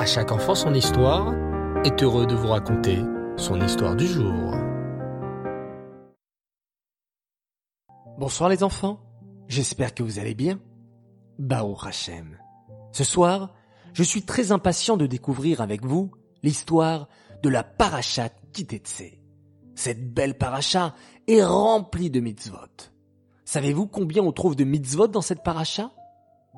À chaque enfant son histoire est heureux de vous raconter son histoire du jour. Bonsoir les enfants, j'espère que vous allez bien. Baruch Hashem. Ce soir, je suis très impatient de découvrir avec vous l'histoire de la parachat Kitetse. Cette belle paracha est remplie de mitzvot. Savez-vous combien on trouve de mitzvot dans cette paracha?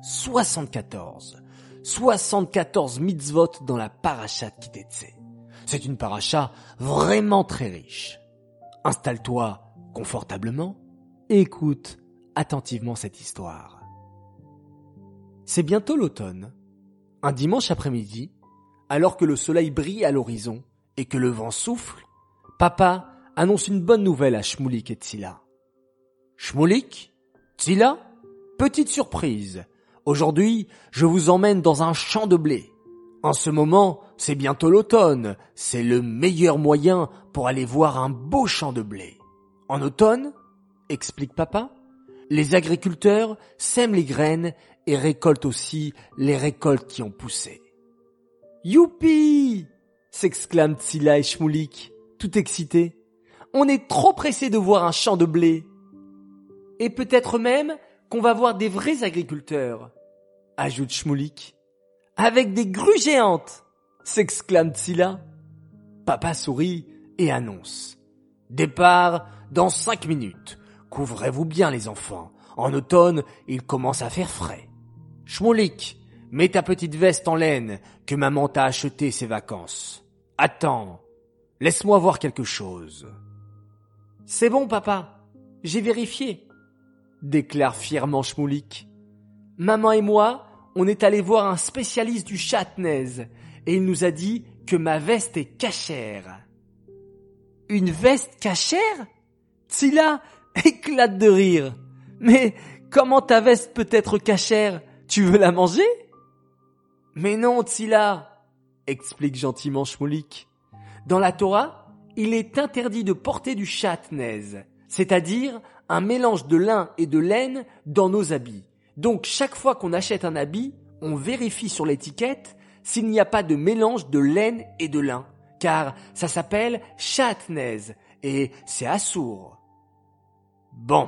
74. 74 mitzvot dans la parachat Kitetse. C'est une paracha vraiment très riche. Installe-toi confortablement et écoute attentivement cette histoire. C'est bientôt l'automne. Un dimanche après-midi, alors que le soleil brille à l'horizon et que le vent souffle, papa annonce une bonne nouvelle à Shmulik et Tzila. Shmulik? Tzila? Petite surprise. Aujourd'hui, je vous emmène dans un champ de blé. En ce moment, c'est bientôt l'automne. C'est le meilleur moyen pour aller voir un beau champ de blé. En automne, explique papa, les agriculteurs sèment les graines et récoltent aussi les récoltes qui ont poussé. Youpi! s'exclament Tsila et Shmoulik, tout excités. On est trop pressés de voir un champ de blé. Et peut-être même qu'on va voir des vrais agriculteurs, ajoute Shmoulik. Avec des grues géantes, s'exclame Tsila. Papa sourit et annonce. Départ dans cinq minutes. Couvrez-vous bien les enfants. En automne, il commence à faire frais. Shmoulik, mets ta petite veste en laine que maman t'a acheté ces vacances. Attends, laisse-moi voir quelque chose. C'est bon, papa. J'ai vérifié, déclare fièrement Shmoulik. Maman et moi, on est allé voir un spécialiste du chatnez et il nous a dit que ma veste est cachère. Une veste cachère? Tila éclate de rire. Mais comment ta veste peut être cachère? Tu veux la manger? Mais non, Tsila, explique gentiment Shmoulik. Dans la Torah, il est interdit de porter du chatnez, c'est-à-dire un mélange de lin et de laine dans nos habits. Donc chaque fois qu'on achète un habit, on vérifie sur l'étiquette s'il n'y a pas de mélange de laine et de lin, car ça s'appelle chatnez et c'est assourd. Bon,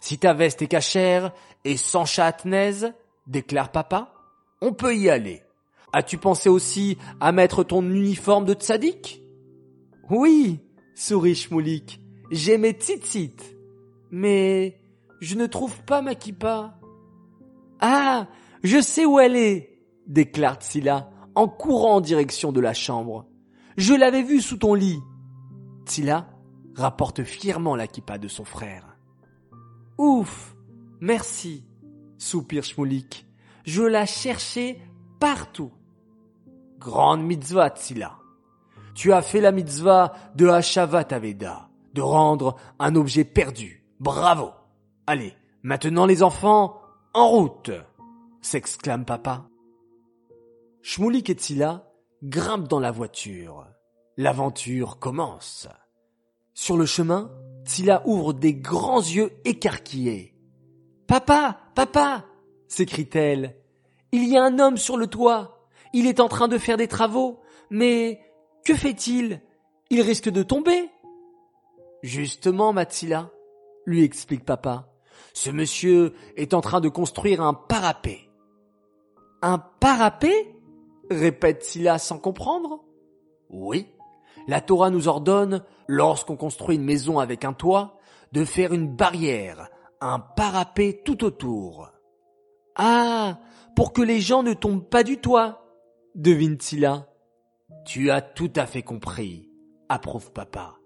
si ta veste est cachère et sans chatnez, déclare papa, on peut y aller. As-tu pensé aussi à mettre ton uniforme de tzaddik? Oui, sourit Shmoulik, j'ai mes tzitzit. Mais je ne trouve pas ma kippa. Ah, je sais où elle est, déclare Tsila en courant en direction de la chambre. Je l'avais vue sous ton lit. Tsila rapporte fièrement la kippa de son frère. Ouf, merci, soupire Shmoulik. Je la cherchais partout. Grande mitzvah, Tsila. Tu as fait la mitzvah de Hashavat Aveda, de rendre un objet perdu. Bravo. Allez, maintenant les enfants, en route s'exclame papa. Shmoulik et Tsila grimpent dans la voiture. L'aventure commence. Sur le chemin, Tsila ouvre des grands yeux écarquillés. Papa, papa, s'écrie-t-elle. Il y a un homme sur le toit. Il est en train de faire des travaux. Mais que fait-il? Il risque de tomber. Justement, Matsila, lui explique papa. Ce monsieur est en train de construire un parapet. Un parapet? répète Silla sans comprendre. Oui. La Torah nous ordonne, lorsqu'on construit une maison avec un toit, de faire une barrière, un parapet tout autour. Ah, pour que les gens ne tombent pas du toit, devine Silla. Tu as tout à fait compris, approuve papa.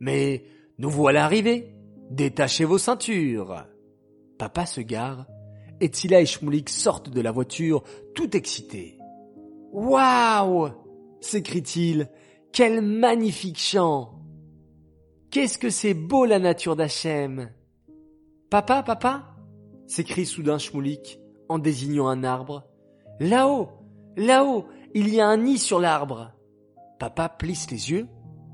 Mais nous voilà arrivés. Détachez vos ceintures. Papa se gare et Tila et Shmoulik sortent de la voiture tout excités. Waouh s'écrie-t-il. Quel magnifique chant Qu'est-ce que c'est beau la nature d'Hachem Papa, papa s'écrie soudain Shmoulik en désignant un arbre. Là-haut, là-haut, il y a un nid sur l'arbre. Papa plisse les yeux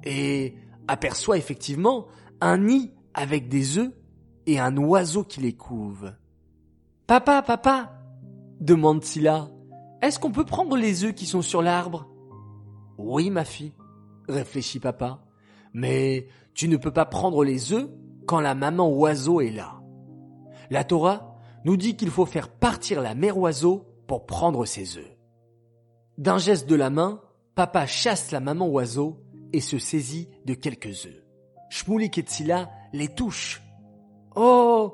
et aperçoit effectivement un nid avec des œufs et un oiseau qui les couve. Papa, papa, demande Silla, est-ce qu'on peut prendre les œufs qui sont sur l'arbre? Oui, ma fille, réfléchit papa. Mais tu ne peux pas prendre les œufs quand la maman oiseau est là. La Torah nous dit qu'il faut faire partir la mère oiseau pour prendre ses œufs. D'un geste de la main, papa chasse la maman oiseau et se saisit de quelques œufs. Shmulik et Tzila les touchent. Oh,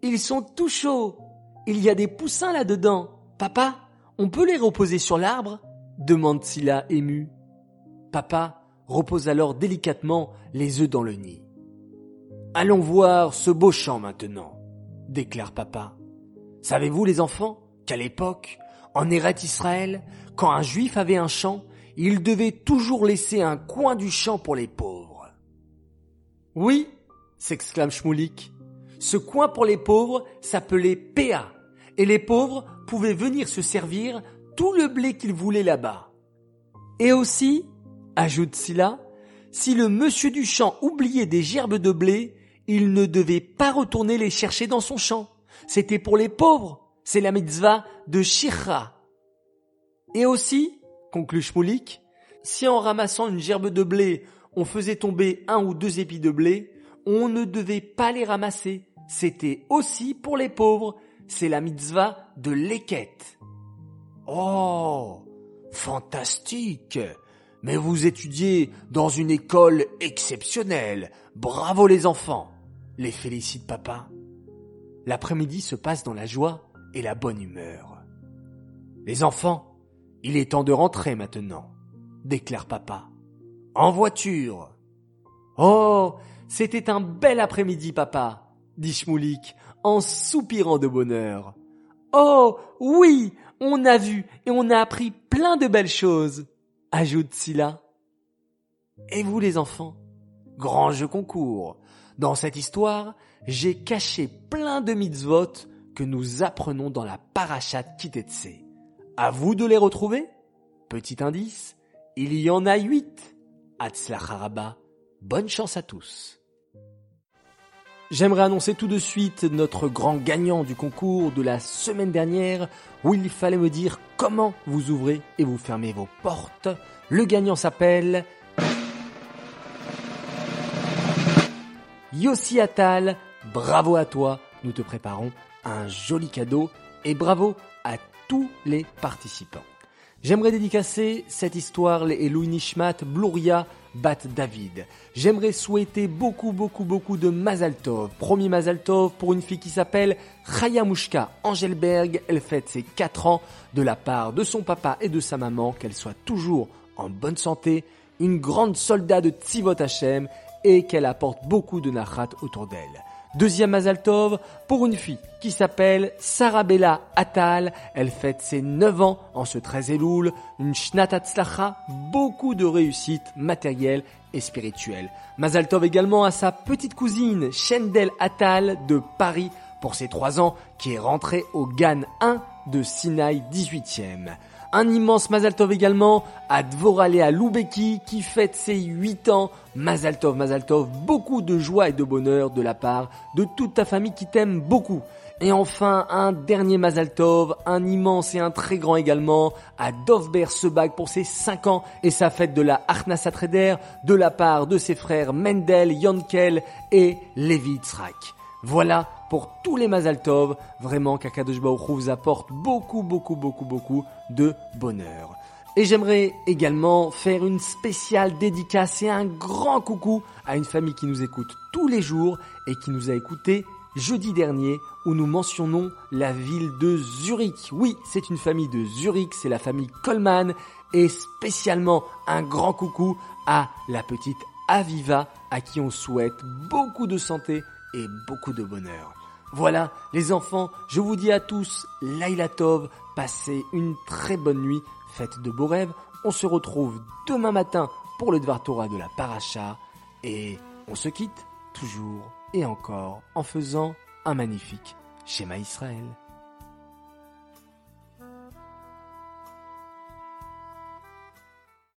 ils sont tout chauds. Il y a des poussins là-dedans. Papa, on peut les reposer sur l'arbre? demande Tzila ému. Papa repose alors délicatement les œufs dans le nid. Allons voir ce beau champ maintenant, déclare papa. Savez-vous les enfants qu'à l'époque, en Eret Israël, quand un juif avait un champ, il devait toujours laisser un coin du champ pour les pauvres. Oui, s'exclame Shmoulik. Ce coin pour les pauvres s'appelait Péa, et les pauvres pouvaient venir se servir tout le blé qu'ils voulaient là-bas. Et aussi, ajoute Silla, si le monsieur du champ oubliait des gerbes de blé, il ne devait pas retourner les chercher dans son champ. C'était pour les pauvres. C'est la mitzvah de Shirra. Et aussi, conclut Shmoulik, si en ramassant une gerbe de blé, on faisait tomber un ou deux épis de blé, on ne devait pas les ramasser. C'était aussi pour les pauvres. C'est la mitzvah de l'équette. Oh, fantastique. Mais vous étudiez dans une école exceptionnelle. Bravo les enfants. Les félicite papa. L'après-midi se passe dans la joie et la bonne humeur. Les enfants, il est temps de rentrer maintenant, déclare papa. En voiture. Oh, c'était un bel après-midi, papa, dit Shmoulik, en soupirant de bonheur. Oh, oui, on a vu et on a appris plein de belles choses, ajoute Silla. Et vous les enfants Grand jeu concours. Dans cette histoire, j'ai caché plein de mitzvot que nous apprenons dans la parachat Kitetse. À vous de les retrouver? Petit indice, il y en a huit. Haraba, bonne chance à tous. J'aimerais annoncer tout de suite notre grand gagnant du concours de la semaine dernière où il fallait me dire comment vous ouvrez et vous fermez vos portes. Le gagnant s'appelle Yossi Attal. Bravo à toi, nous te préparons un joli cadeau et bravo à tous les participants. J'aimerais dédicacer cette histoire et Louis Nishmat Bluria Bat David. J'aimerais souhaiter beaucoup beaucoup beaucoup de Mazaltov. Premier Mazaltov pour une fille qui s'appelle Mushka Angelberg. Elle fête ses 4 ans de la part de son papa et de sa maman. Qu'elle soit toujours en bonne santé, une grande soldat de Tzivot Hashem et qu'elle apporte beaucoup de nachat autour d'elle. Deuxième Mazaltov pour une fille qui s'appelle Sarabella Atal. Elle fête ses 9 ans en ce 13 Elul. Une Shnatatzlacha, beaucoup de réussite matérielle et spirituelle. Mazaltov également à sa petite cousine Shendel Atal de Paris pour ses 3 ans qui est rentrée au GAN 1 de Sinaï 18e. Un immense Mazaltov également à Dvoralea Loubeki qui fête ses 8 ans. Mazaltov, Mazaltov, beaucoup de joie et de bonheur de la part de toute ta famille qui t'aime beaucoup. Et enfin, un dernier Mazaltov, un immense et un très grand également, à Dovber Sebag pour ses 5 ans et sa fête de la Arnasa Trader de la part de ses frères Mendel, Yonkel et Levi Tzrak. Voilà pour tous les Mazaltov, vraiment qu'Akadosh vous apporte beaucoup, beaucoup, beaucoup, beaucoup de bonheur. Et j'aimerais également faire une spéciale dédicace et un grand coucou à une famille qui nous écoute tous les jours et qui nous a écouté jeudi dernier où nous mentionnons la ville de Zurich. Oui, c'est une famille de Zurich, c'est la famille Coleman et spécialement un grand coucou à la petite Aviva à qui on souhaite beaucoup de santé et beaucoup de bonheur. Voilà, les enfants, je vous dis à tous, Laila Tov, passez une très bonne nuit, faites de beaux rêves. On se retrouve demain matin pour le Dvar Torah de la Paracha et on se quitte toujours et encore en faisant un magnifique schéma Israël.